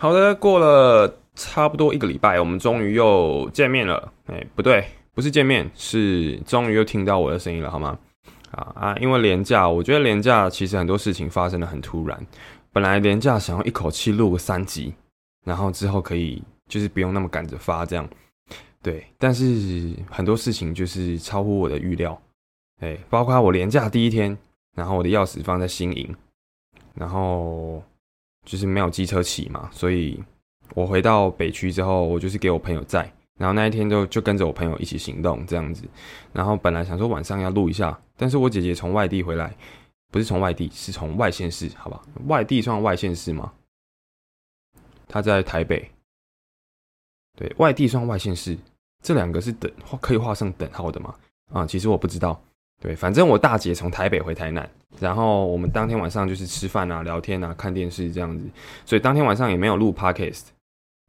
好的，过了差不多一个礼拜，我们终于又见面了。哎，不对，不是见面，是终于又听到我的声音了，好吗？啊啊！因为廉价，我觉得廉价其实很多事情发生的很突然。本来廉价想要一口气录个三集，然后之后可以就是不用那么赶着发这样。对，但是很多事情就是超乎我的预料。哎，包括我廉价第一天，然后我的钥匙放在新营，然后就是没有机车骑嘛，所以我回到北区之后，我就是给我朋友载。然后那一天就就跟着我朋友一起行动这样子，然后本来想说晚上要录一下，但是我姐姐从外地回来，不是从外地，是从外县市，好吧？外地算外县市吗？她在台北，对外地算外县市，这两个是等可以画上等号的吗？啊，其实我不知道，对，反正我大姐从台北回台南，然后我们当天晚上就是吃饭啊、聊天啊、看电视这样子，所以当天晚上也没有录 podcast。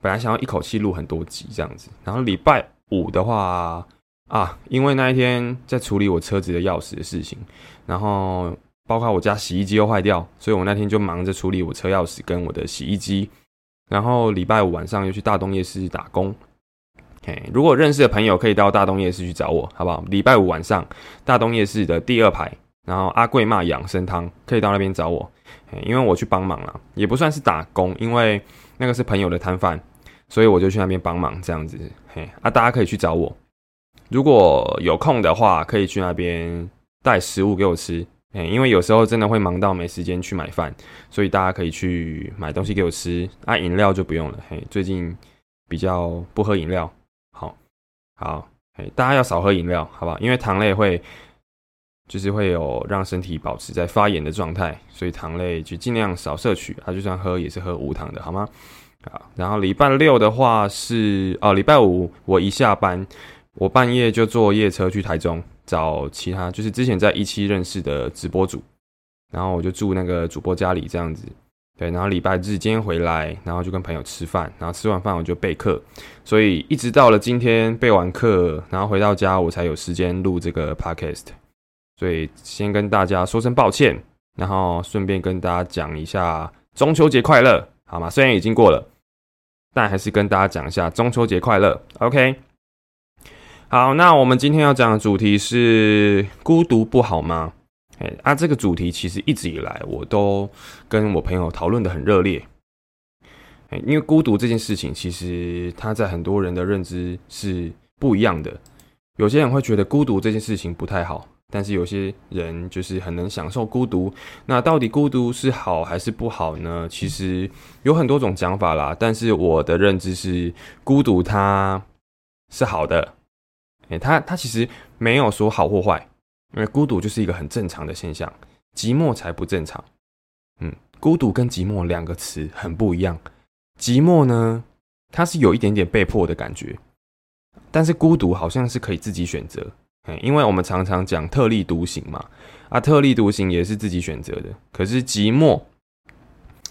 本来想要一口气录很多集这样子，然后礼拜五的话啊，因为那一天在处理我车子的钥匙的事情，然后包括我家洗衣机又坏掉，所以我那天就忙着处理我车钥匙跟我的洗衣机。然后礼拜五晚上又去大东夜市打工。嘿，如果认识的朋友可以到大东夜市去找我，好不好？礼拜五晚上大东夜市的第二排，然后阿贵骂养生汤可以到那边找我。嘿因为我去帮忙了，也不算是打工，因为那个是朋友的摊贩。所以我就去那边帮忙，这样子，嘿啊，大家可以去找我。如果有空的话，可以去那边带食物给我吃，嘿，因为有时候真的会忙到没时间去买饭，所以大家可以去买东西给我吃。啊，饮料就不用了，嘿，最近比较不喝饮料，好，嘿，大家要少喝饮料，好不好？因为糖类会，就是会有让身体保持在发炎的状态，所以糖类就尽量少摄取。啊，就算喝也是喝无糖的，好吗？啊，然后礼拜六的话是哦，礼拜五我一下班，我半夜就坐夜车去台中找其他，就是之前在一期认识的直播主，然后我就住那个主播家里这样子，对，然后礼拜日今天回来，然后就跟朋友吃饭，然后吃完饭我就备课，所以一直到了今天备完课，然后回到家我才有时间录这个 podcast，所以先跟大家说声抱歉，然后顺便跟大家讲一下中秋节快乐，好吗？虽然已经过了。但还是跟大家讲一下中秋节快乐，OK？好，那我们今天要讲的主题是孤独不好吗？哎，啊，这个主题其实一直以来我都跟我朋友讨论的很热烈。哎，因为孤独这件事情，其实它在很多人的认知是不一样的。有些人会觉得孤独这件事情不太好。但是有些人就是很能享受孤独，那到底孤独是好还是不好呢？其实有很多种讲法啦。但是我的认知是，孤独它是好的，诶，它它其实没有说好或坏，因为孤独就是一个很正常的现象，寂寞才不正常。嗯，孤独跟寂寞两个词很不一样，寂寞呢，它是有一点点被迫的感觉，但是孤独好像是可以自己选择。因为我们常常讲特立独行嘛，啊，特立独行也是自己选择的。可是寂寞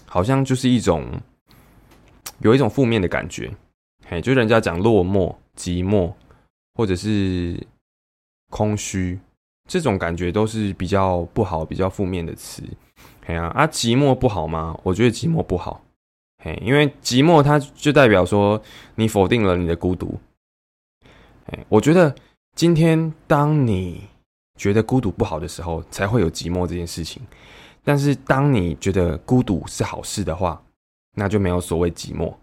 好像就是一种有一种负面的感觉，嘿，就人家讲落寞、寂寞或者是空虚，这种感觉都是比较不好、比较负面的词。嘿啊，啊，寂寞不好吗？我觉得寂寞不好，嘿，因为寂寞它就代表说你否定了你的孤独。哎，我觉得。今天，当你觉得孤独不好的时候，才会有寂寞这件事情。但是，当你觉得孤独是好事的话，那就没有所谓寂寞。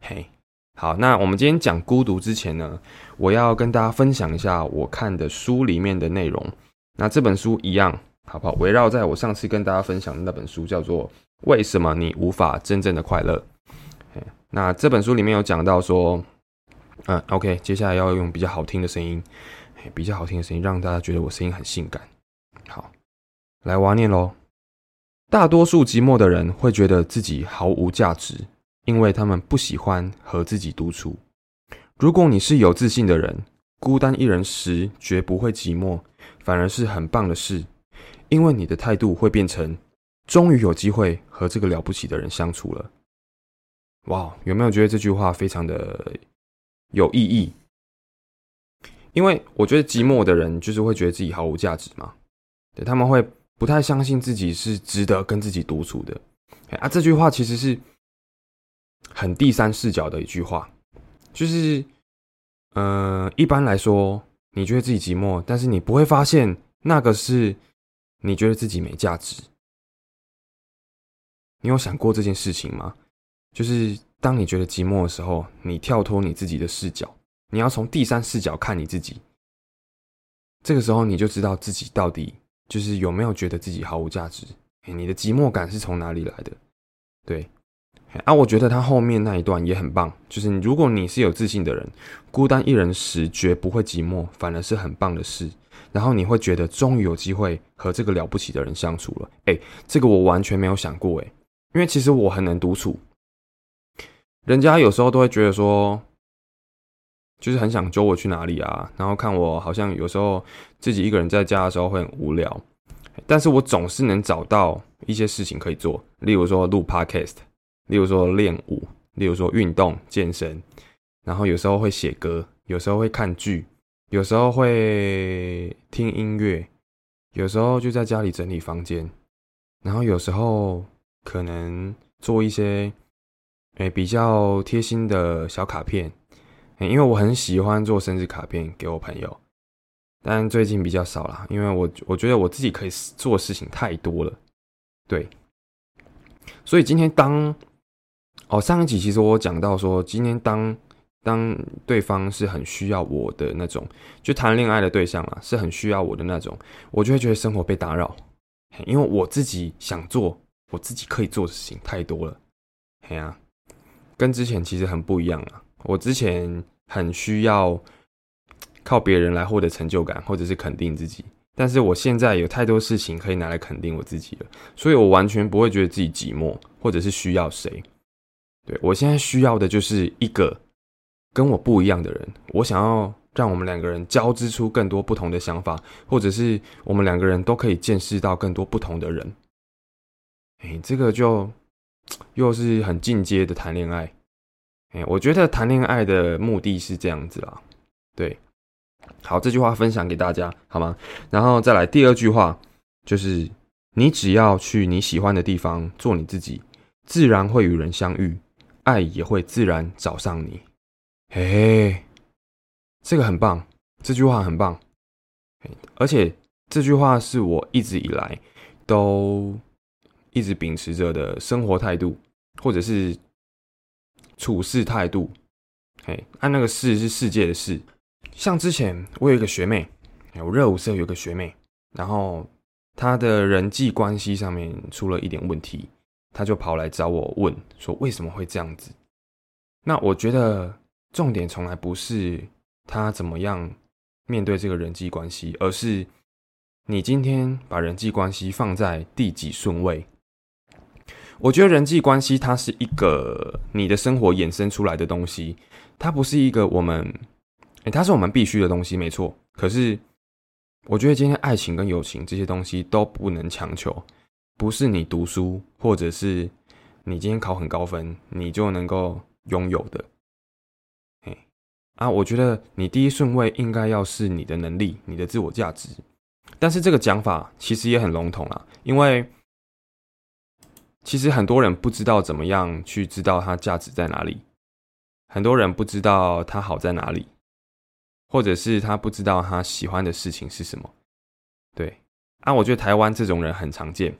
嘿，好，那我们今天讲孤独之前呢，我要跟大家分享一下我看的书里面的内容。那这本书一样，好不好？围绕在我上次跟大家分享的那本书，叫做《为什么你无法真正的快乐》。那这本书里面有讲到说。嗯，OK，接下来要用比较好听的声音，比较好听的声音，让大家觉得我声音很性感。好，来挖念喽。大多数寂寞的人会觉得自己毫无价值，因为他们不喜欢和自己独处。如果你是有自信的人，孤单一人时绝不会寂寞，反而是很棒的事，因为你的态度会变成：终于有机会和这个了不起的人相处了。哇，有没有觉得这句话非常的？有意义，因为我觉得寂寞的人就是会觉得自己毫无价值嘛，对，他们会不太相信自己是值得跟自己独处的。啊，这句话其实是很第三视角的一句话，就是，呃，一般来说，你觉得自己寂寞，但是你不会发现那个是你觉得自己没价值。你有想过这件事情吗？就是当你觉得寂寞的时候，你跳脱你自己的视角，你要从第三视角看你自己。这个时候，你就知道自己到底就是有没有觉得自己毫无价值。你的寂寞感是从哪里来的？对。啊，我觉得他后面那一段也很棒，就是如果你是有自信的人，孤单一人时绝不会寂寞，反而是很棒的事。然后你会觉得终于有机会和这个了不起的人相处了。哎，这个我完全没有想过哎，因为其实我很能独处，人家有时候都会觉得说，就是很想揪我去哪里啊，然后看我好像有时候自己一个人在家的时候会很无聊，但是我总是能找到一些事情可以做，例如说录 podcast。例如说练舞，例如说运动健身，然后有时候会写歌，有时候会看剧，有时候会听音乐，有时候就在家里整理房间，然后有时候可能做一些诶比较贴心的小卡片，因为我很喜欢做生日卡片给我朋友，但最近比较少了，因为我我觉得我自己可以做事情太多了，对，所以今天当。哦，上一集其实我讲到说，今天当当对方是很需要我的那种，就谈恋爱的对象啊，是很需要我的那种，我就会觉得生活被打扰，因为我自己想做我自己可以做的事情太多了，哎呀，跟之前其实很不一样啊。我之前很需要靠别人来获得成就感或者是肯定自己，但是我现在有太多事情可以拿来肯定我自己了，所以我完全不会觉得自己寂寞或者是需要谁。对我现在需要的就是一个跟我不一样的人，我想要让我们两个人交织出更多不同的想法，或者是我们两个人都可以见识到更多不同的人。哎，这个就又是很进阶的谈恋爱。哎，我觉得谈恋爱的目的是这样子啦。对，好，这句话分享给大家好吗？然后再来第二句话，就是你只要去你喜欢的地方做你自己，自然会与人相遇。爱也会自然找上你，嘿，这个很棒，这句话很棒，而且这句话是我一直以来都一直秉持着的生活态度，或者是处事态度。嘿，按那个“事”是世界的“事”，像之前我有一个学妹，我热舞社有个学妹，然后她的人际关系上面出了一点问题。他就跑来找我问说：“为什么会这样子？”那我觉得重点从来不是他怎么样面对这个人际关系，而是你今天把人际关系放在第几顺位。我觉得人际关系它是一个你的生活衍生出来的东西，它不是一个我们，哎，它是我们必须的东西，没错。可是我觉得今天爱情跟友情这些东西都不能强求。不是你读书，或者是你今天考很高分，你就能够拥有的。哎，啊，我觉得你第一顺位应该要是你的能力、你的自我价值。但是这个讲法其实也很笼统啊，因为其实很多人不知道怎么样去知道他价值在哪里，很多人不知道他好在哪里，或者是他不知道他喜欢的事情是什么。对，啊，我觉得台湾这种人很常见。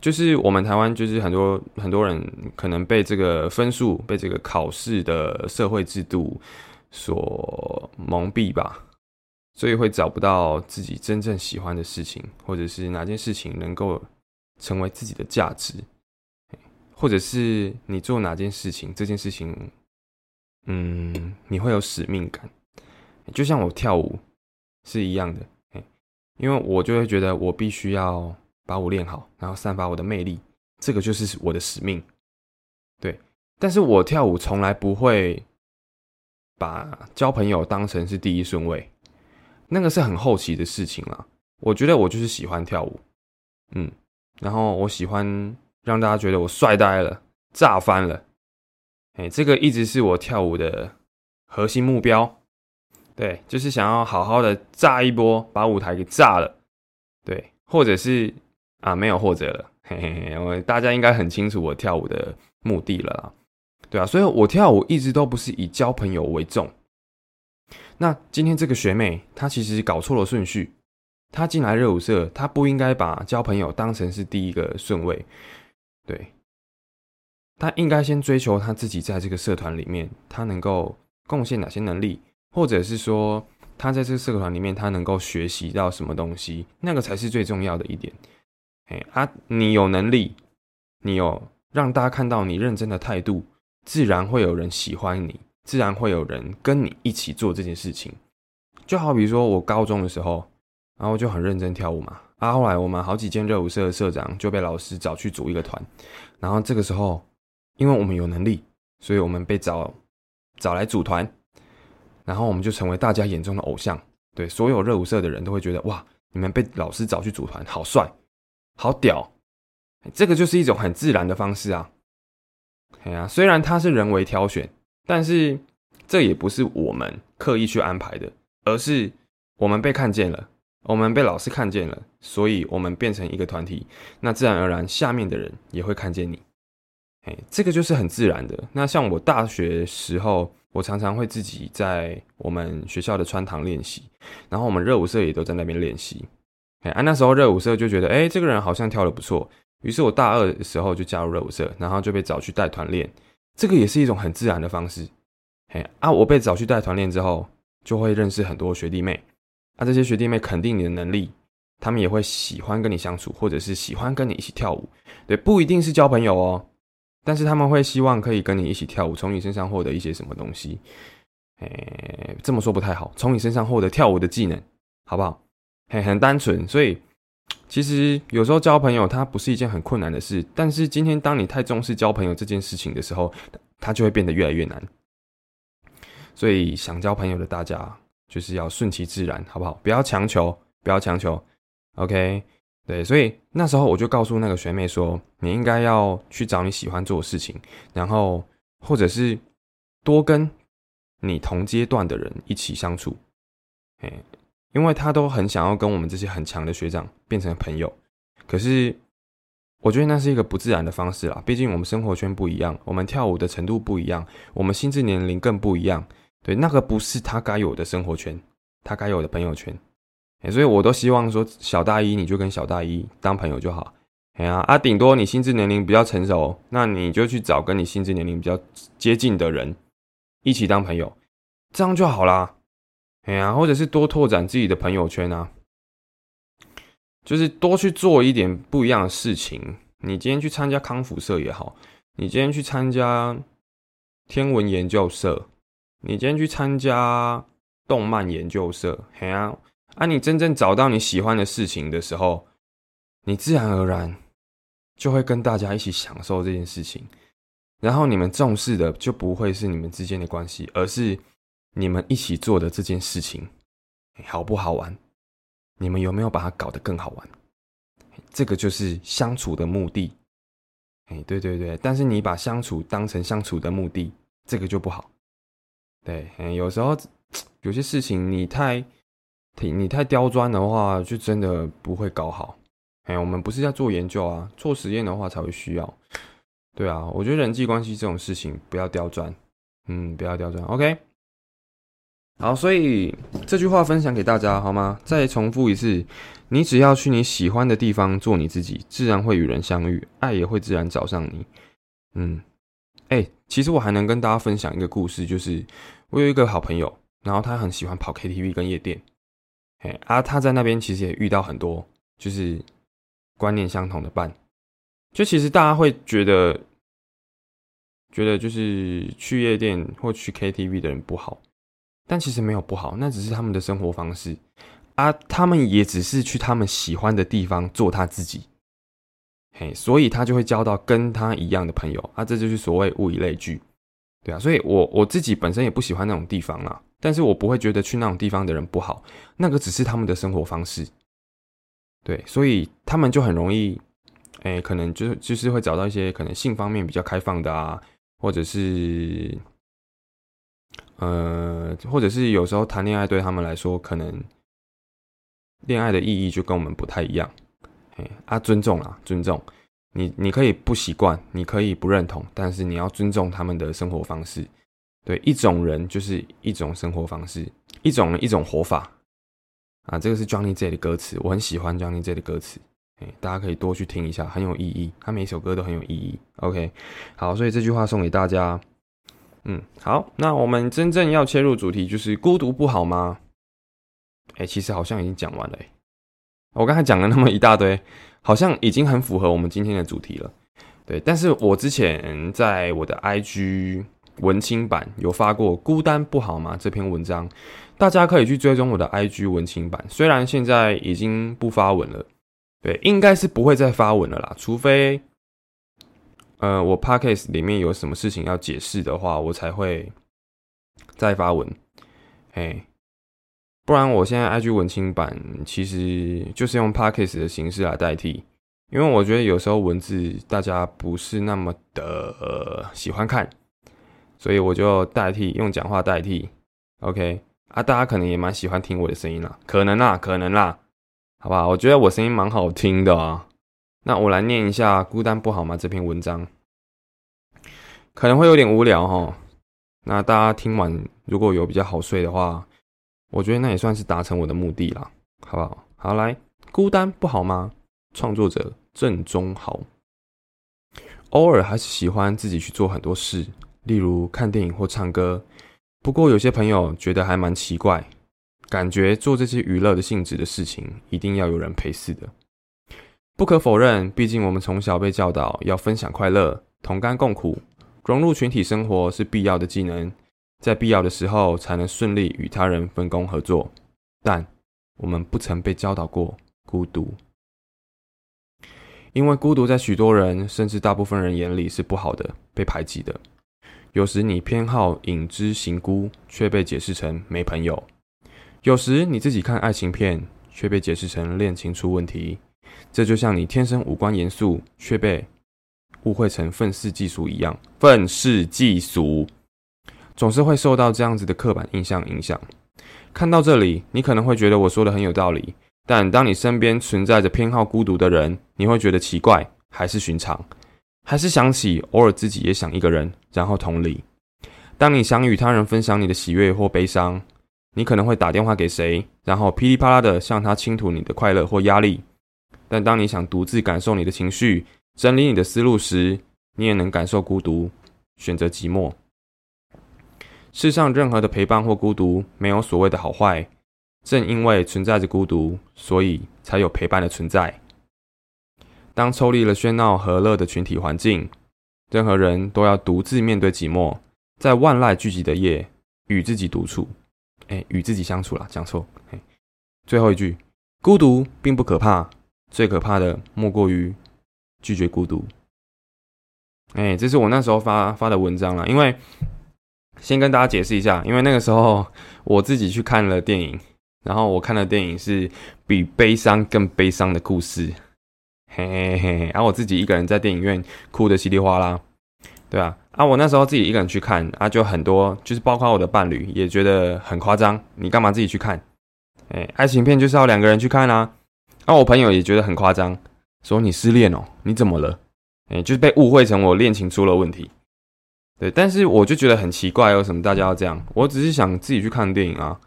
就是我们台湾，就是很多很多人可能被这个分数、被这个考试的社会制度所蒙蔽吧，所以会找不到自己真正喜欢的事情，或者是哪件事情能够成为自己的价值，或者是你做哪件事情，这件事情，嗯，你会有使命感，就像我跳舞是一样的，因为我就会觉得我必须要。把我练好，然后散发我的魅力，这个就是我的使命。对，但是我跳舞从来不会把交朋友当成是第一顺位，那个是很后期的事情了。我觉得我就是喜欢跳舞，嗯，然后我喜欢让大家觉得我帅呆了、炸翻了，哎，这个一直是我跳舞的核心目标。对，就是想要好好的炸一波，把舞台给炸了。对，或者是。啊，没有或者了，嘿嘿嘿，我大家应该很清楚我跳舞的目的了，对啊，所以我跳舞一直都不是以交朋友为重。那今天这个学妹她其实搞错了顺序，她进来热舞社，她不应该把交朋友当成是第一个顺位，对，她应该先追求她自己在这个社团里面，她能够贡献哪些能力，或者是说她在这个社团里面，她能够学习到什么东西，那个才是最重要的一点。哎啊，你有能力，你有让大家看到你认真的态度，自然会有人喜欢你。自然会有人跟你一起做这件事情，就好比说我高中的时候，然后就很认真跳舞嘛。啊，后来我们好几间热舞社的社长就被老师找去组一个团，然后这个时候，因为我们有能力，所以我们被找找来组团，然后我们就成为大家眼中的偶像。对，所有热舞社的人都会觉得哇，你们被老师找去组团，好帅，好屌。这个就是一种很自然的方式啊。哎呀，虽然它是人为挑选。但是这也不是我们刻意去安排的，而是我们被看见了，我们被老师看见了，所以我们变成一个团体，那自然而然下面的人也会看见你，哎，这个就是很自然的。那像我大学时候，我常常会自己在我们学校的穿堂练习，然后我们热舞社也都在那边练习，哎，啊那时候热舞社就觉得，哎，这个人好像跳的不错，于是我大二的时候就加入热舞社，然后就被找去带团练。这个也是一种很自然的方式，嘿啊！我被找去带团练之后，就会认识很多学弟妹，啊，这些学弟妹肯定你的能力，他们也会喜欢跟你相处，或者是喜欢跟你一起跳舞，对，不一定是交朋友哦，但是他们会希望可以跟你一起跳舞，从你身上获得一些什么东西，诶，这么说不太好，从你身上获得跳舞的技能，好不好？嘿，很单纯，所以。其实有时候交朋友，它不是一件很困难的事。但是今天，当你太重视交朋友这件事情的时候，它就会变得越来越难。所以，想交朋友的大家，就是要顺其自然，好不好？不要强求，不要强求。OK，对。所以那时候我就告诉那个学妹说，你应该要去找你喜欢做的事情，然后或者是多跟你同阶段的人一起相处。哎。因为他都很想要跟我们这些很强的学长变成朋友，可是我觉得那是一个不自然的方式啦。毕竟我们生活圈不一样，我们跳舞的程度不一样，我们心智年龄更不一样。对，那个不是他该有的生活圈，他该有的朋友圈。所以我都希望说，小大一你就跟小大一当朋友就好。哎呀，啊，顶多你心智年龄比较成熟，那你就去找跟你心智年龄比较接近的人一起当朋友，这样就好啦。哎呀，或者是多拓展自己的朋友圈啊，就是多去做一点不一样的事情。你今天去参加康复社也好，你今天去参加天文研究社，你今天去参加动漫研究社，嘿啊，啊，你真正找到你喜欢的事情的时候，你自然而然就会跟大家一起享受这件事情，然后你们重视的就不会是你们之间的关系，而是。你们一起做的这件事情好不好玩？你们有没有把它搞得更好玩？这个就是相处的目的。哎，对对对，但是你把相处当成相处的目的，这个就不好。对，有时候 有些事情你太你太刁钻的话，就真的不会搞好。哎，我们不是在做研究啊，做实验的话才会需要。对啊，我觉得人际关系这种事情不要刁钻，嗯，不要刁钻。OK。好，所以这句话分享给大家好吗？再重复一次，你只要去你喜欢的地方做你自己，自然会与人相遇，爱也会自然找上你。嗯，哎，其实我还能跟大家分享一个故事，就是我有一个好朋友，然后他很喜欢跑 KTV 跟夜店，哎啊，他在那边其实也遇到很多就是观念相同的伴，就其实大家会觉得觉得就是去夜店或去 KTV 的人不好。但其实没有不好，那只是他们的生活方式。啊，他们也只是去他们喜欢的地方做他自己，嘿，所以他就会交到跟他一样的朋友啊，这就是所谓物以类聚，对啊，所以我我自己本身也不喜欢那种地方啦，但是我不会觉得去那种地方的人不好，那个只是他们的生活方式，对，所以他们就很容易，哎，可能就是就是会找到一些可能性方面比较开放的啊，或者是。呃，或者是有时候谈恋爱对他们来说，可能恋爱的意义就跟我们不太一样。哎，啊，尊重啊，尊重。你你可以不习惯，你可以不认同，但是你要尊重他们的生活方式。对，一种人就是一种生活方式，一种人一种活法。啊，这个是 Johnny J 的歌词，我很喜欢 Johnny J 的歌词，哎，大家可以多去听一下，很有意义。他每一首歌都很有意义。OK，好，所以这句话送给大家。嗯，好，那我们真正要切入主题，就是孤独不好吗？哎，其实好像已经讲完了。我刚才讲了那么一大堆，好像已经很符合我们今天的主题了。对，但是我之前在我的 IG 文青版有发过《孤单不好吗》这篇文章。大家可以去追踪我的 IG 文青版，虽然现在已经不发文了，对，应该是不会再发文了啦，除非，呃，我 Podcast 里面有什么事情要解释的话，我才会再发文，哎，不然我现在 IG 文青版其实就是用 Podcast 的形式来代替，因为我觉得有时候文字大家不是那么的呃喜欢看，所以我就代替用讲话代替，OK。啊，大家可能也蛮喜欢听我的声音啦，可能啦，可能啦，好吧，我觉得我声音蛮好听的啊。那我来念一下《孤单不好吗》这篇文章，可能会有点无聊哈。那大家听完如果有比较好睡的话，我觉得那也算是达成我的目的啦，好不好？好，来，《孤单不好吗》创作者郑中豪，偶尔还是喜欢自己去做很多事，例如看电影或唱歌。不过有些朋友觉得还蛮奇怪，感觉做这些娱乐的性质的事情，一定要有人陪似的。不可否认，毕竟我们从小被教导要分享快乐、同甘共苦、融入群体生活是必要的技能，在必要的时候才能顺利与他人分工合作。但我们不曾被教导过孤独，因为孤独在许多人甚至大部分人眼里是不好的、被排挤的。有时你偏好隐之行孤，却被解释成没朋友；有时你自己看爱情片，却被解释成恋情出问题。这就像你天生五官严肃，却被误会成愤世嫉俗一样。愤世嫉俗总是会受到这样子的刻板印象影响。看到这里，你可能会觉得我说的很有道理，但当你身边存在着偏好孤独的人，你会觉得奇怪，还是寻常？还是想起偶尔自己也想一个人，然后同理。当你想与他人分享你的喜悦或悲伤，你可能会打电话给谁，然后噼里啪啦的向他倾吐你的快乐或压力。但当你想独自感受你的情绪，整理你的思路时，你也能感受孤独，选择寂寞。世上任何的陪伴或孤独，没有所谓的好坏。正因为存在着孤独，所以才有陪伴的存在。当抽离了喧闹和乐的群体环境，任何人都要独自面对寂寞，在万籁俱寂的夜，与自己独处。哎，与自己相处了，讲错。哎，最后一句，孤独并不可怕，最可怕的莫过于拒绝孤独。哎，这是我那时候发发的文章了。因为先跟大家解释一下，因为那个时候我自己去看了电影，然后我看的电影是比悲伤更悲伤的故事。嘿嘿嘿，然后我自己一个人在电影院哭的稀里哗啦，对啊，啊，我那时候自己一个人去看啊，就很多，就是包括我的伴侣也觉得很夸张，你干嘛自己去看？哎，爱情片就是要两个人去看啊。啊，我朋友也觉得很夸张，说你失恋哦，你怎么了？哎，就是被误会成我恋情出了问题。对，但是我就觉得很奇怪，为什么大家要这样？我只是想自己去看电影啊，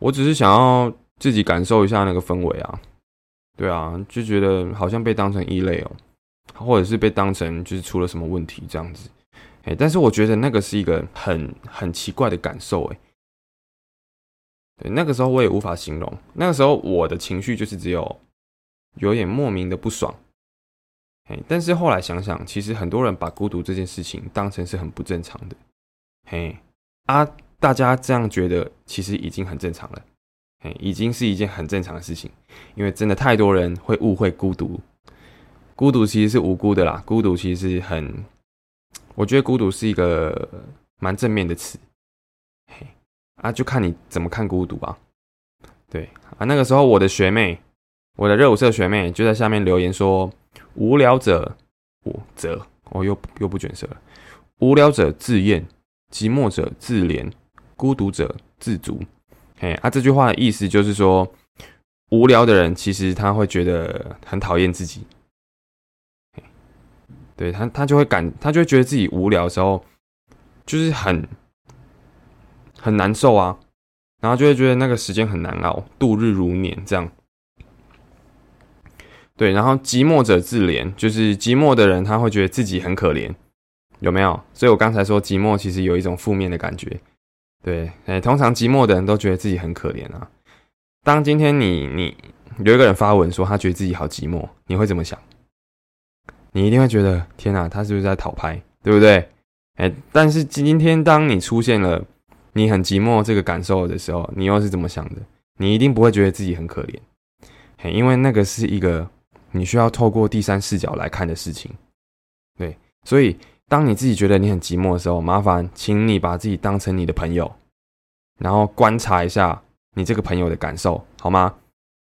我只是想要自己感受一下那个氛围啊。对啊，就觉得好像被当成异类哦，或者是被当成就是出了什么问题这样子，哎，但是我觉得那个是一个很很奇怪的感受，哎，对，那个时候我也无法形容，那个时候我的情绪就是只有有点莫名的不爽，嘿，但是后来想想，其实很多人把孤独这件事情当成是很不正常的，嘿，啊，大家这样觉得其实已经很正常了。嘿，已经是一件很正常的事情，因为真的太多人会误会孤独。孤独其实是无辜的啦，孤独其实是很，我觉得孤独是一个蛮正面的词。啊，就看你怎么看孤独啊。对啊，那个时候我的学妹，我的热舞社学妹就在下面留言说：“无聊者我则，我又又不卷舌了。无聊者自厌，寂寞者自怜，孤独者自足。”嘿啊，这句话的意思就是说，无聊的人其实他会觉得很讨厌自己，对他，他就会感，他就会觉得自己无聊的时候，就是很很难受啊，然后就会觉得那个时间很难熬，度日如年这样。对，然后寂寞者自怜，就是寂寞的人他会觉得自己很可怜，有没有？所以我刚才说寂寞其实有一种负面的感觉。对，哎，通常寂寞的人都觉得自己很可怜啊。当今天你你有一个人发文说他觉得自己好寂寞，你会怎么想？你一定会觉得天哪，他是不是在讨拍，对不对？哎，但是今天当你出现了你很寂寞这个感受的时候，你又是怎么想的？你一定不会觉得自己很可怜，嘿，因为那个是一个。你需要透过第三视角来看的事情，对，所以当你自己觉得你很寂寞的时候，麻烦请你把自己当成你的朋友，然后观察一下你这个朋友的感受，好吗？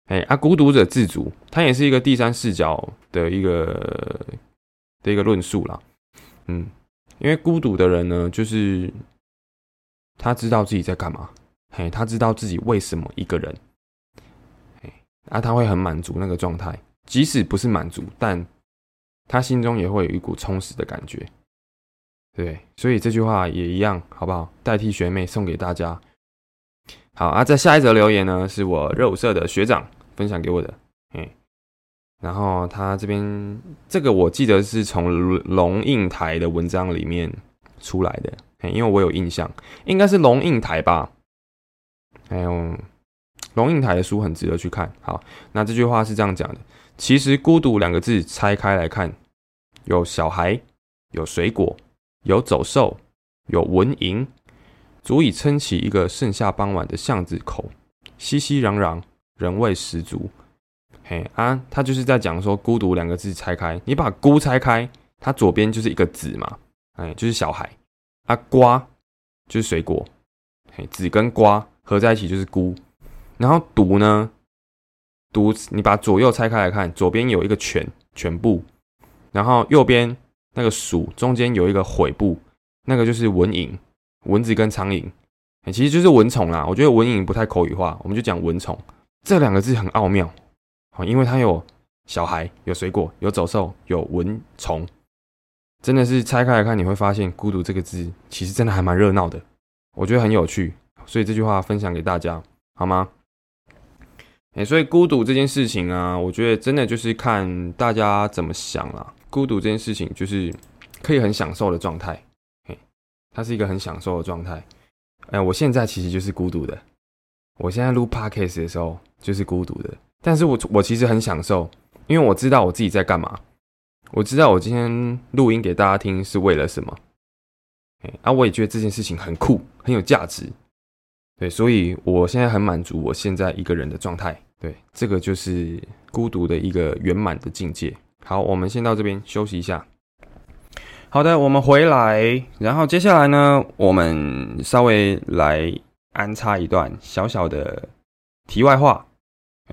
哎啊，孤独者自足，它也是一个第三视角的一个的一个论述啦。嗯，因为孤独的人呢，就是他知道自己在干嘛，嘿，他知道自己为什么一个人，嘿，啊，他会很满足那个状态。即使不是满足，但他心中也会有一股充实的感觉，对，所以这句话也一样，好不好？代替学妹送给大家。好啊，在下一则留言呢，是我热舞社的学长分享给我的，嗯，然后他这边这个我记得是从龙应台的文章里面出来的，因为我有印象，应该是龙应台吧，哎呦，龙应台的书很值得去看。好，那这句话是这样讲的。其实“孤独”两个字拆开来看，有小孩，有水果，有走兽，有蚊蝇，足以撑起一个盛夏傍晚的巷子口，熙熙攘攘，人味十足。嘿啊，他就是在讲说“孤独”两个字拆开，你把“孤”拆开，它左边就是一个“子”嘛，哎，就是小孩啊，“瓜”就是水果，嘿，“子”跟“瓜”合在一起就是“孤”，然后“毒”呢？毒，你把左右拆开来看，左边有一个全全部，然后右边那个鼠中间有一个悔部，那个就是蚊蝇，蚊子跟苍蝇，其实就是蚊虫啦。我觉得蚊蝇不太口语化，我们就讲蚊虫。这两个字很奥妙，好，因为它有小孩，有水果，有走兽，有蚊虫，真的是拆开来看，你会发现孤独这个字其实真的还蛮热闹的，我觉得很有趣，所以这句话分享给大家，好吗？哎，所以孤独这件事情啊，我觉得真的就是看大家怎么想啦。孤独这件事情就是可以很享受的状态，嘿，它是一个很享受的状态。哎，我现在其实就是孤独的，我现在录 podcast 的时候就是孤独的，但是我我其实很享受，因为我知道我自己在干嘛，我知道我今天录音给大家听是为了什么，哎，啊，我也觉得这件事情很酷，很有价值，对，所以我现在很满足我现在一个人的状态。对，这个就是孤独的一个圆满的境界。好，我们先到这边休息一下。好的，我们回来，然后接下来呢，我们稍微来安插一段小小的题外话。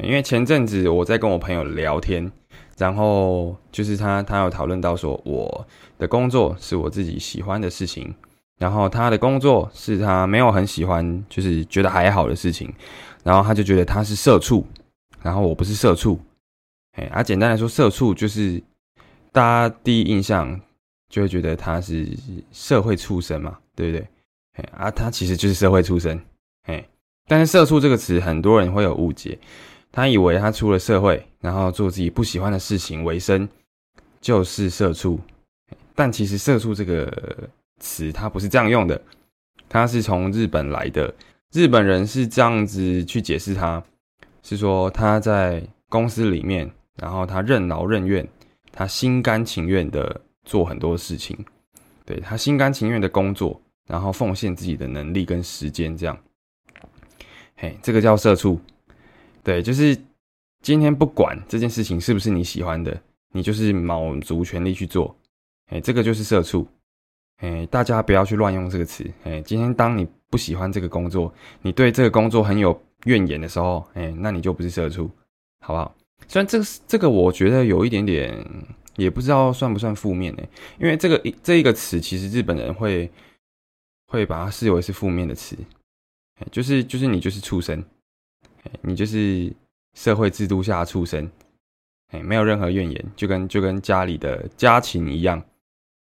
因为前阵子我在跟我朋友聊天，然后就是他他有讨论到说，我的工作是我自己喜欢的事情，然后他的工作是他没有很喜欢，就是觉得还好的事情。然后他就觉得他是社畜，然后我不是社畜，哎，啊，简单来说，社畜就是大家第一印象就会觉得他是社会畜生嘛，对不对？哎，啊，他其实就是社会畜生，哎，但是社畜这个词很多人会有误解，他以为他出了社会，然后做自己不喜欢的事情为生就是社畜，但其实社畜这个词它不是这样用的，它是从日本来的。日本人是这样子去解释，他是说他在公司里面，然后他任劳任怨，他心甘情愿的做很多事情，对他心甘情愿的工作，然后奉献自己的能力跟时间，这样，嘿，这个叫社畜，对，就是今天不管这件事情是不是你喜欢的，你就是卯足全力去做，哎，这个就是社畜，哎，大家不要去乱用这个词，哎，今天当你。不喜欢这个工作，你对这个工作很有怨言的时候，哎，那你就不是社畜，好不好？虽然这个这个，我觉得有一点点，也不知道算不算负面呢？因为这个一这一个词，其实日本人会会把它视为是负面的词，就是就是你就是畜生，你就是社会制度下的畜生，哎，没有任何怨言，就跟就跟家里的家禽一样，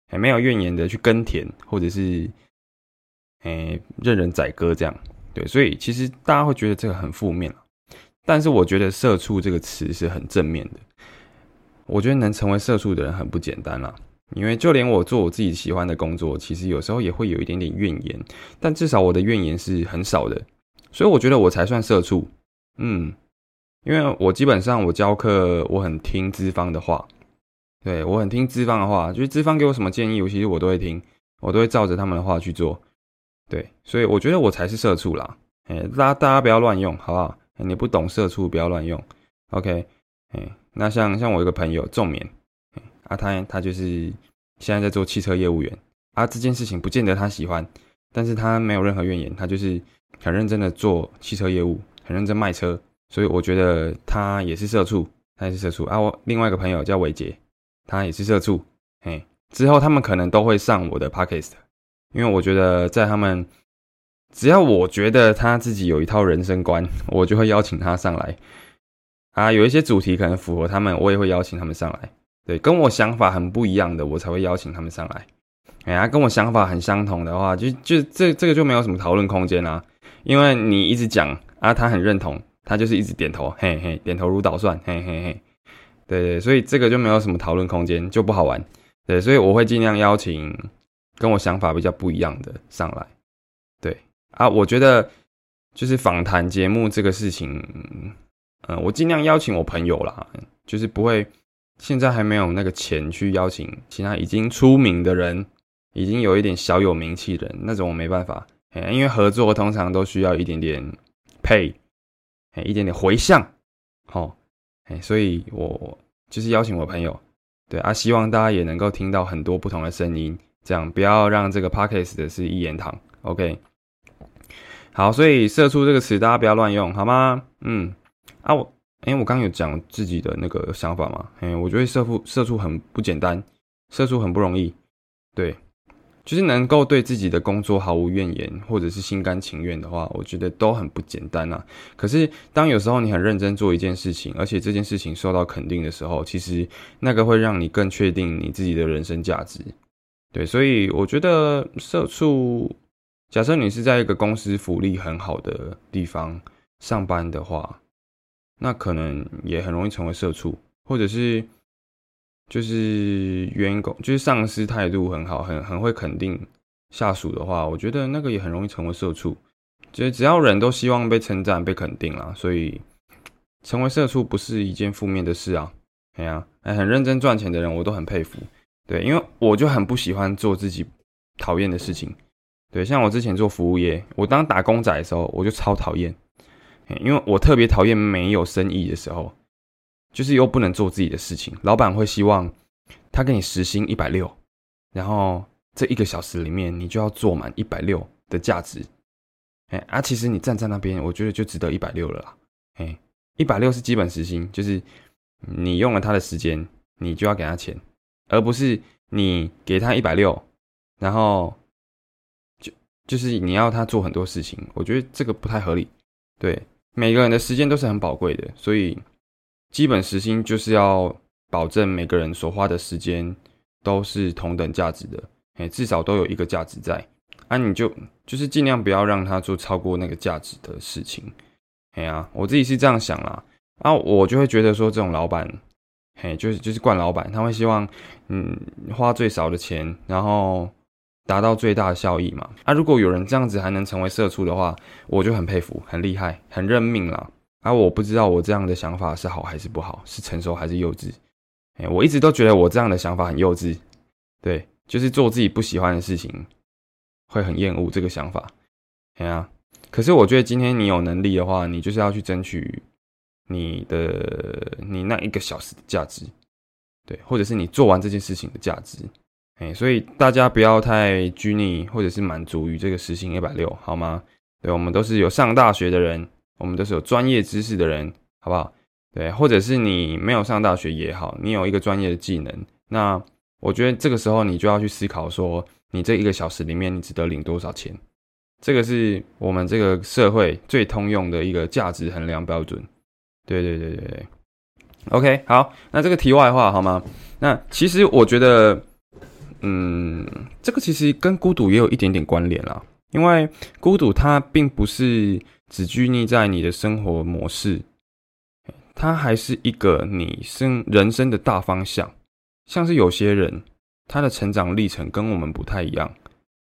哎，没有怨言的去耕田，或者是哎任人宰割这样。对，所以其实大家会觉得这个很负面但是我觉得“社畜”这个词是很正面的。我觉得能成为社畜的人很不简单啦，因为就连我做我自己喜欢的工作，其实有时候也会有一点点怨言，但至少我的怨言是很少的，所以我觉得我才算社畜。嗯，因为我基本上我教课，我很听资方的话，对我很听资方的话，就是资方给我什么建议，我其实我都会听，我都会照着他们的话去做。对，所以我觉得我才是社畜啦。哎，大家大家不要乱用，好不好？你不懂社畜，不要乱用。OK，哎。那像像我一个朋友仲眠，啊，他他就是现在在做汽车业务员啊，这件事情不见得他喜欢，但是他没有任何怨言，他就是很认真的做汽车业务，很认真卖车，所以我觉得他也是社畜，他也是社畜啊。我另外一个朋友叫伟杰，他也是社畜，嘿，之后他们可能都会上我的 podcast，因为我觉得在他们只要我觉得他自己有一套人生观，我就会邀请他上来。啊，有一些主题可能符合他们，我也会邀请他们上来。对，跟我想法很不一样的，我才会邀请他们上来。哎呀，跟我想法很相同的话，就就这这个就没有什么讨论空间啦。因为你一直讲啊，他很认同，他就是一直点头，嘿嘿，点头如捣蒜，嘿嘿嘿。对对，所以这个就没有什么讨论空间，就不好玩。对，所以我会尽量邀请跟我想法比较不一样的上来。对啊，我觉得就是访谈节目这个事情。嗯，我尽量邀请我朋友啦，就是不会现在还没有那个钱去邀请其他已经出名的人，已经有一点小有名气的人，那种我没办法，因为合作通常都需要一点点配，一点点回向，好，哎，所以我就是邀请我朋友，对啊，希望大家也能够听到很多不同的声音，这样不要让这个 podcast 的是一言堂，OK，好，所以“射出”这个词大家不要乱用，好吗？嗯。啊，我，哎，我刚有讲自己的那个想法嘛，哎，我觉得射出射出很不简单，射出很不容易，对，就是能够对自己的工作毫无怨言，或者是心甘情愿的话，我觉得都很不简单啊。可是当有时候你很认真做一件事情，而且这件事情受到肯定的时候，其实那个会让你更确定你自己的人生价值，对，所以我觉得社畜，假设你是在一个公司福利很好的地方上班的话。那可能也很容易成为社畜，或者是就是员工，就是上司态度很好，很很会肯定下属的话，我觉得那个也很容易成为社畜。就是只要人都希望被称赞、被肯定啦，所以成为社畜不是一件负面的事啊。哎呀，哎，很认真赚钱的人我都很佩服。对，因为我就很不喜欢做自己讨厌的事情。对，像我之前做服务业，我当打工仔的时候，我就超讨厌。因为我特别讨厌没有生意的时候，就是又不能做自己的事情。老板会希望他给你时薪一百六，然后这一个小时里面你就要做满一百六的价值。哎啊，其实你站在那边，我觉得就值得一百六了啦。哎，一百六是基本时薪，就是你用了他的时间，你就要给他钱，而不是你给他一百六，然后就就是你要他做很多事情。我觉得这个不太合理。对。每个人的时间都是很宝贵的，所以基本时薪就是要保证每个人所花的时间都是同等价值的，哎，至少都有一个价值在。啊，你就就是尽量不要让他做超过那个价值的事情。哎呀，我自己是这样想啦，啊，我就会觉得说这种老板，嘿，就是就是惯老板，他会希望嗯花最少的钱，然后。达到最大的效益嘛？啊，如果有人这样子还能成为社畜的话，我就很佩服，很厉害，很认命了。啊，我不知道我这样的想法是好还是不好，是成熟还是幼稚？哎，我一直都觉得我这样的想法很幼稚。对，就是做自己不喜欢的事情，会很厌恶这个想法。哎呀，可是我觉得今天你有能力的话，你就是要去争取你的你那一个小时的价值，对，或者是你做完这件事情的价值。哎，所以大家不要太拘泥，或者是满足于这个时薪一百六，好吗？对，我们都是有上大学的人，我们都是有专业知识的人，好不好？对，或者是你没有上大学也好，你有一个专业的技能，那我觉得这个时候你就要去思考说，你这一个小时里面你值得领多少钱？这个是我们这个社会最通用的一个价值衡量标准。对对对对对。OK，好，那这个题外话好吗？那其实我觉得，嗯，这个其实跟孤独也有一点点关联啦。因为孤独它并不是只拘泥在你的生活模式，它还是一个你生人生的大方向。像是有些人他的成长历程跟我们不太一样，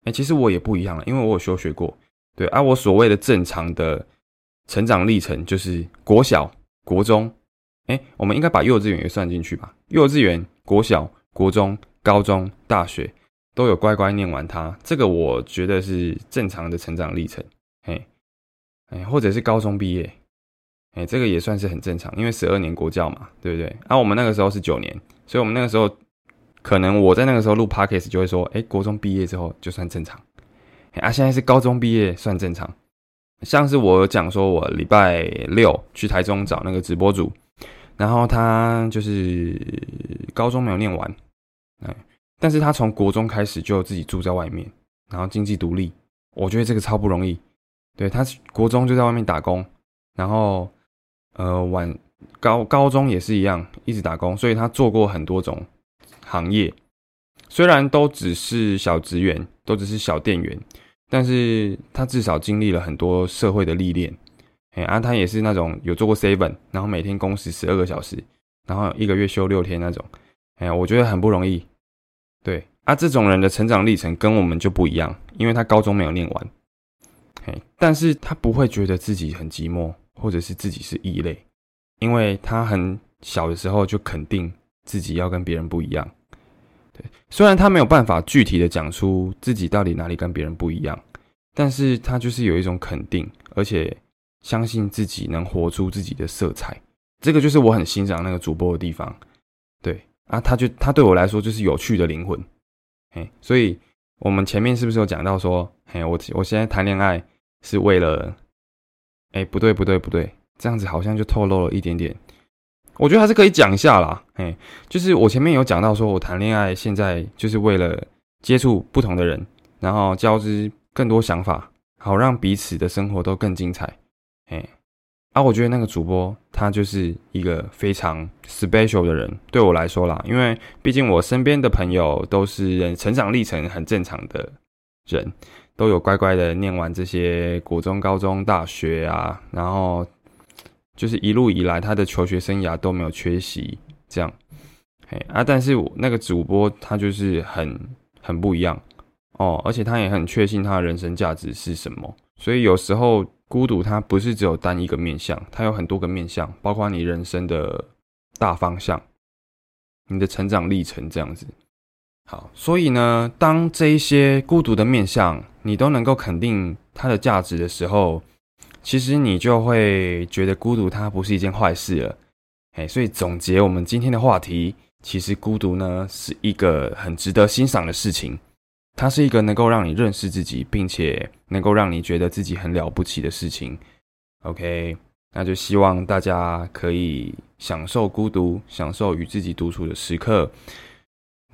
哎，其实我也不一样了，因为我有休学过。对，而我所谓的正常的成长历程就是国小、国中。哎，我们应该把幼稚园也算进去吧？幼稚园、国小、国中、高中、大学都有乖乖念完它，这个我觉得是正常的成长历程。哎，或者是高中毕业，哎，这个也算是很正常，因为十二年国教嘛，对不对？啊，我们那个时候是九年，所以我们那个时候可能我在那个时候录 podcast 就会说，哎，国中毕业之后就算正常。啊，现在是高中毕业算正常，像是我讲说我礼拜六去台中找那个直播组。然后他就是高中没有念完，哎，但是他从国中开始就自己住在外面，然后经济独立，我觉得这个超不容易。对他国中就在外面打工，然后呃晚高高中也是一样，一直打工，所以他做过很多种行业，虽然都只是小职员，都只是小店员，但是他至少经历了很多社会的历练。哎，啊，他也是那种有做过 seven，然后每天工时十二个小时，然后一个月休六天那种。哎呀，我觉得很不容易。对，啊，这种人的成长历程跟我们就不一样，因为他高中没有念完。嘿，但是他不会觉得自己很寂寞，或者是自己是异类，因为他很小的时候就肯定自己要跟别人不一样。对，虽然他没有办法具体的讲出自己到底哪里跟别人不一样，但是他就是有一种肯定，而且。相信自己能活出自己的色彩，这个就是我很欣赏那个主播的地方。对啊，他就他对我来说就是有趣的灵魂。嘿，所以我们前面是不是有讲到说，嘿，我我现在谈恋爱是为了，哎，不对不对不对，这样子好像就透露了一点点。我觉得还是可以讲一下啦。哎，就是我前面有讲到说我谈恋爱现在就是为了接触不同的人，然后交织更多想法，好让彼此的生活都更精彩。哎，啊，我觉得那个主播他就是一个非常 special 的人，对我来说啦，因为毕竟我身边的朋友都是人成长历程很正常的人，都有乖乖的念完这些国中、高中、大学啊，然后就是一路以来他的求学生涯都没有缺席，这样，哎啊，但是我那个主播他就是很很不一样哦，而且他也很确信他的人生价值是什么，所以有时候。孤独，它不是只有单一个面相，它有很多个面相，包括你人生的大方向，你的成长历程这样子。好，所以呢，当这一些孤独的面相，你都能够肯定它的价值的时候，其实你就会觉得孤独它不是一件坏事了。哎，所以总结我们今天的话题，其实孤独呢是一个很值得欣赏的事情。它是一个能够让你认识自己，并且能够让你觉得自己很了不起的事情。OK，那就希望大家可以享受孤独，享受与自己独处的时刻。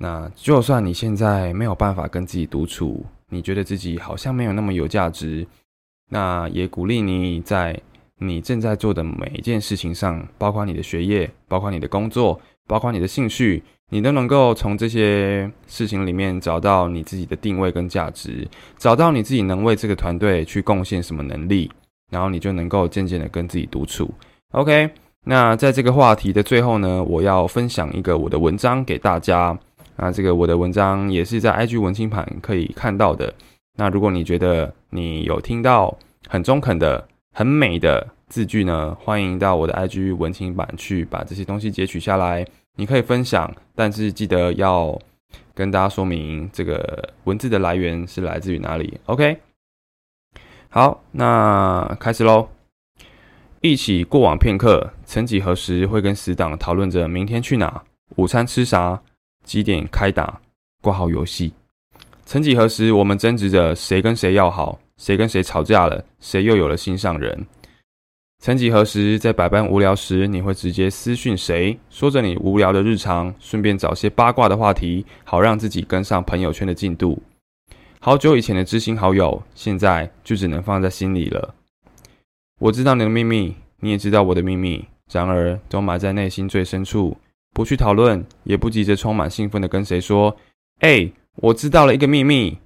那就算你现在没有办法跟自己独处，你觉得自己好像没有那么有价值，那也鼓励你在你正在做的每一件事情上，包括你的学业，包括你的工作，包括你的兴趣。你都能够从这些事情里面找到你自己的定位跟价值，找到你自己能为这个团队去贡献什么能力，然后你就能够渐渐的跟自己独处。OK，那在这个话题的最后呢，我要分享一个我的文章给大家。那这个我的文章也是在 IG 文青盘可以看到的。那如果你觉得你有听到很中肯的、很美的字句呢，欢迎到我的 IG 文青版去把这些东西截取下来。你可以分享，但是记得要跟大家说明这个文字的来源是来自于哪里。OK，好，那开始喽。一起过往片刻，曾几何时会跟死党讨论着明天去哪、午餐吃啥、几点开打、挂号游戏。曾几何时，我们争执着谁跟谁要好，谁跟谁吵架了，谁又有了心上人。曾几何时，在百般无聊时，你会直接私讯谁，说着你无聊的日常，顺便找些八卦的话题，好让自己跟上朋友圈的进度。好久以前的知心好友，现在就只能放在心里了。我知道你的秘密，你也知道我的秘密，然而都埋在内心最深处，不去讨论，也不急着充满兴奋的跟谁说：“哎，我知道了一个秘密。”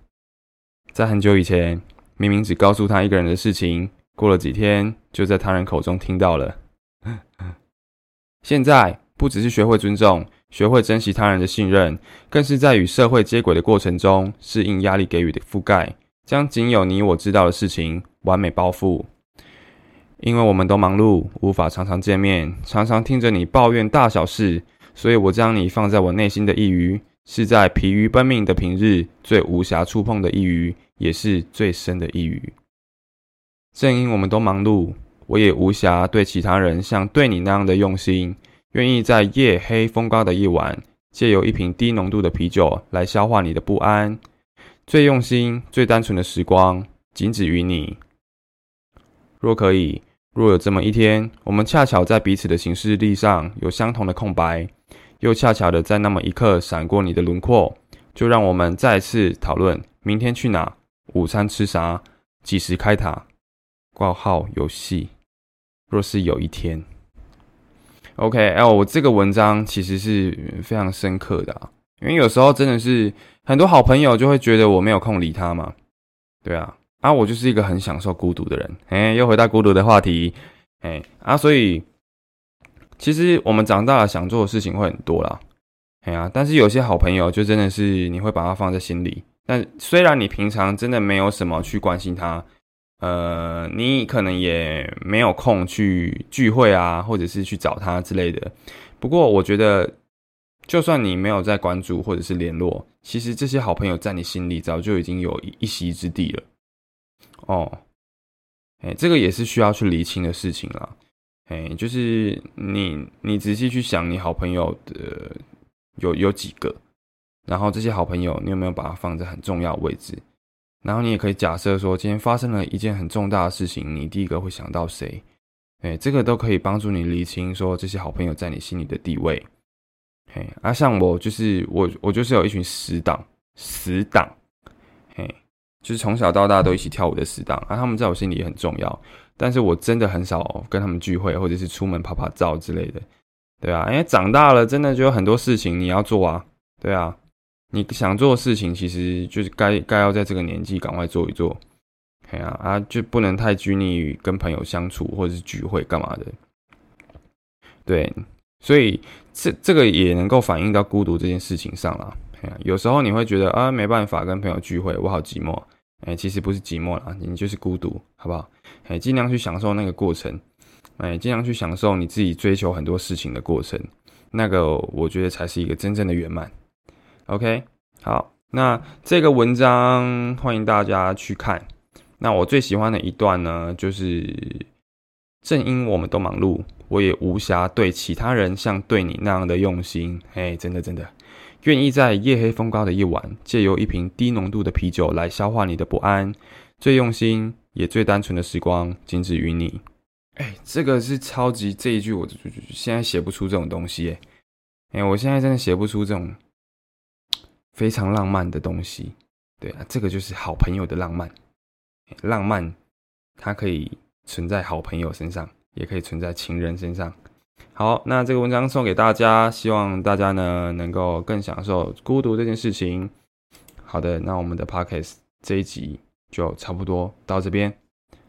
在很久以前，明明只告诉他一个人的事情，过了几天，就在他人口中听到了。现在不只是学会尊重，学会珍惜他人的信任，更是在与社会接轨的过程中，适应压力给予的覆盖，将仅有你我知道的事情完美包覆。因为我们都忙碌，无法常常见面，常常听着你抱怨大小事，所以我将你放在我内心的一隅，是在疲于奔命的平日最无暇触碰的一隅，也是最深的一隅。正因我们都忙碌，我也无暇对其他人像对你那样的用心，愿意在夜黑风高的夜晚，借由一瓶低浓度的啤酒来消化你的不安。最用心、最单纯的时光，仅止于你。若可以。若有这么一天，我们恰巧在彼此的行事历上有相同的空白，又恰巧的在那么一刻闪过你的轮廓，就让我们再次讨论明天去哪，午餐吃啥，几时开塔，挂号游戏。若是有一天，OK，哎，我这个文章其实是非常深刻的啊，因为有时候真的是很多好朋友就会觉得我没有空理他嘛，对啊。啊，我就是一个很享受孤独的人，哎，又回到孤独的话题，哎，啊，所以其实我们长大了想做的事情会很多啦，哎呀，但是有些好朋友就真的是你会把他放在心里，但虽然你平常真的没有什么去关心他，呃，你可能也没有空去聚会啊，或者是去找他之类的，不过我觉得，就算你没有在关注或者是联络，其实这些好朋友在你心里早就已经有一席之地了。哦，哎，这个也是需要去厘清的事情啦。哎，就是你，你仔细去想，你好朋友的有有几个，然后这些好朋友，你有没有把它放在很重要位置？然后你也可以假设说，今天发生了一件很重大的事情，你第一个会想到谁？哎，这个都可以帮助你厘清说这些好朋友在你心里的地位。嘿，啊，像我就是我，我就是有一群死党，死党，就是从小到大都一起跳舞的死党啊，他们在我心里也很重要。但是我真的很少跟他们聚会，或者是出门拍拍照之类的，对啊，因为长大了，真的就有很多事情你要做啊，对啊，你想做的事情，其实就是该该要在这个年纪赶快做一做，哎呀啊，就不能太拘泥于跟朋友相处或者是聚会干嘛的，对，所以这这个也能够反映到孤独这件事情上了。哎呀，有时候你会觉得啊，没办法跟朋友聚会，我好寂寞。哎，其实不是寂寞啦，你就是孤独，好不好？哎，尽量去享受那个过程，哎，尽量去享受你自己追求很多事情的过程，那个我觉得才是一个真正的圆满。OK，好，那这个文章欢迎大家去看。那我最喜欢的一段呢，就是正因我们都忙碌，我也无暇对其他人像对你那样的用心。哎，真的真的。愿意在夜黑风高的夜晚，借由一瓶低浓度的啤酒来消化你的不安，最用心也最单纯的时光，仅止于你。哎，这个是超级这一句，我现在写不出这种东西。哎，哎，我现在真的写不出这种非常浪漫的东西。对啊，这个就是好朋友的浪漫。浪漫，它可以存在好朋友身上，也可以存在情人身上。好，那这个文章送给大家，希望大家呢能够更享受孤独这件事情。好的，那我们的 podcast 这一集就差不多到这边。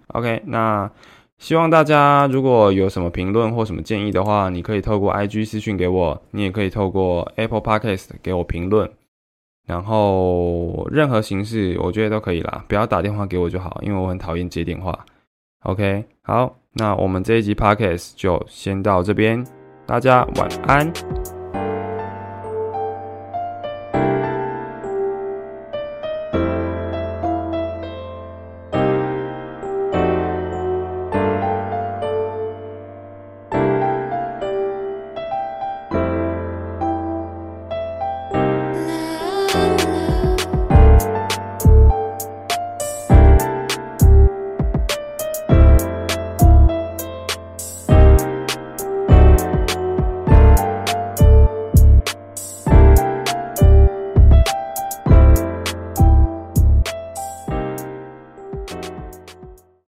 OK，那希望大家如果有什么评论或什么建议的话，你可以透过 IG 私讯给我，你也可以透过 Apple Podcast 给我评论，然后任何形式我觉得都可以啦，不要打电话给我就好，因为我很讨厌接电话。OK，好。那我们这一集 podcast 就先到这边，大家晚安。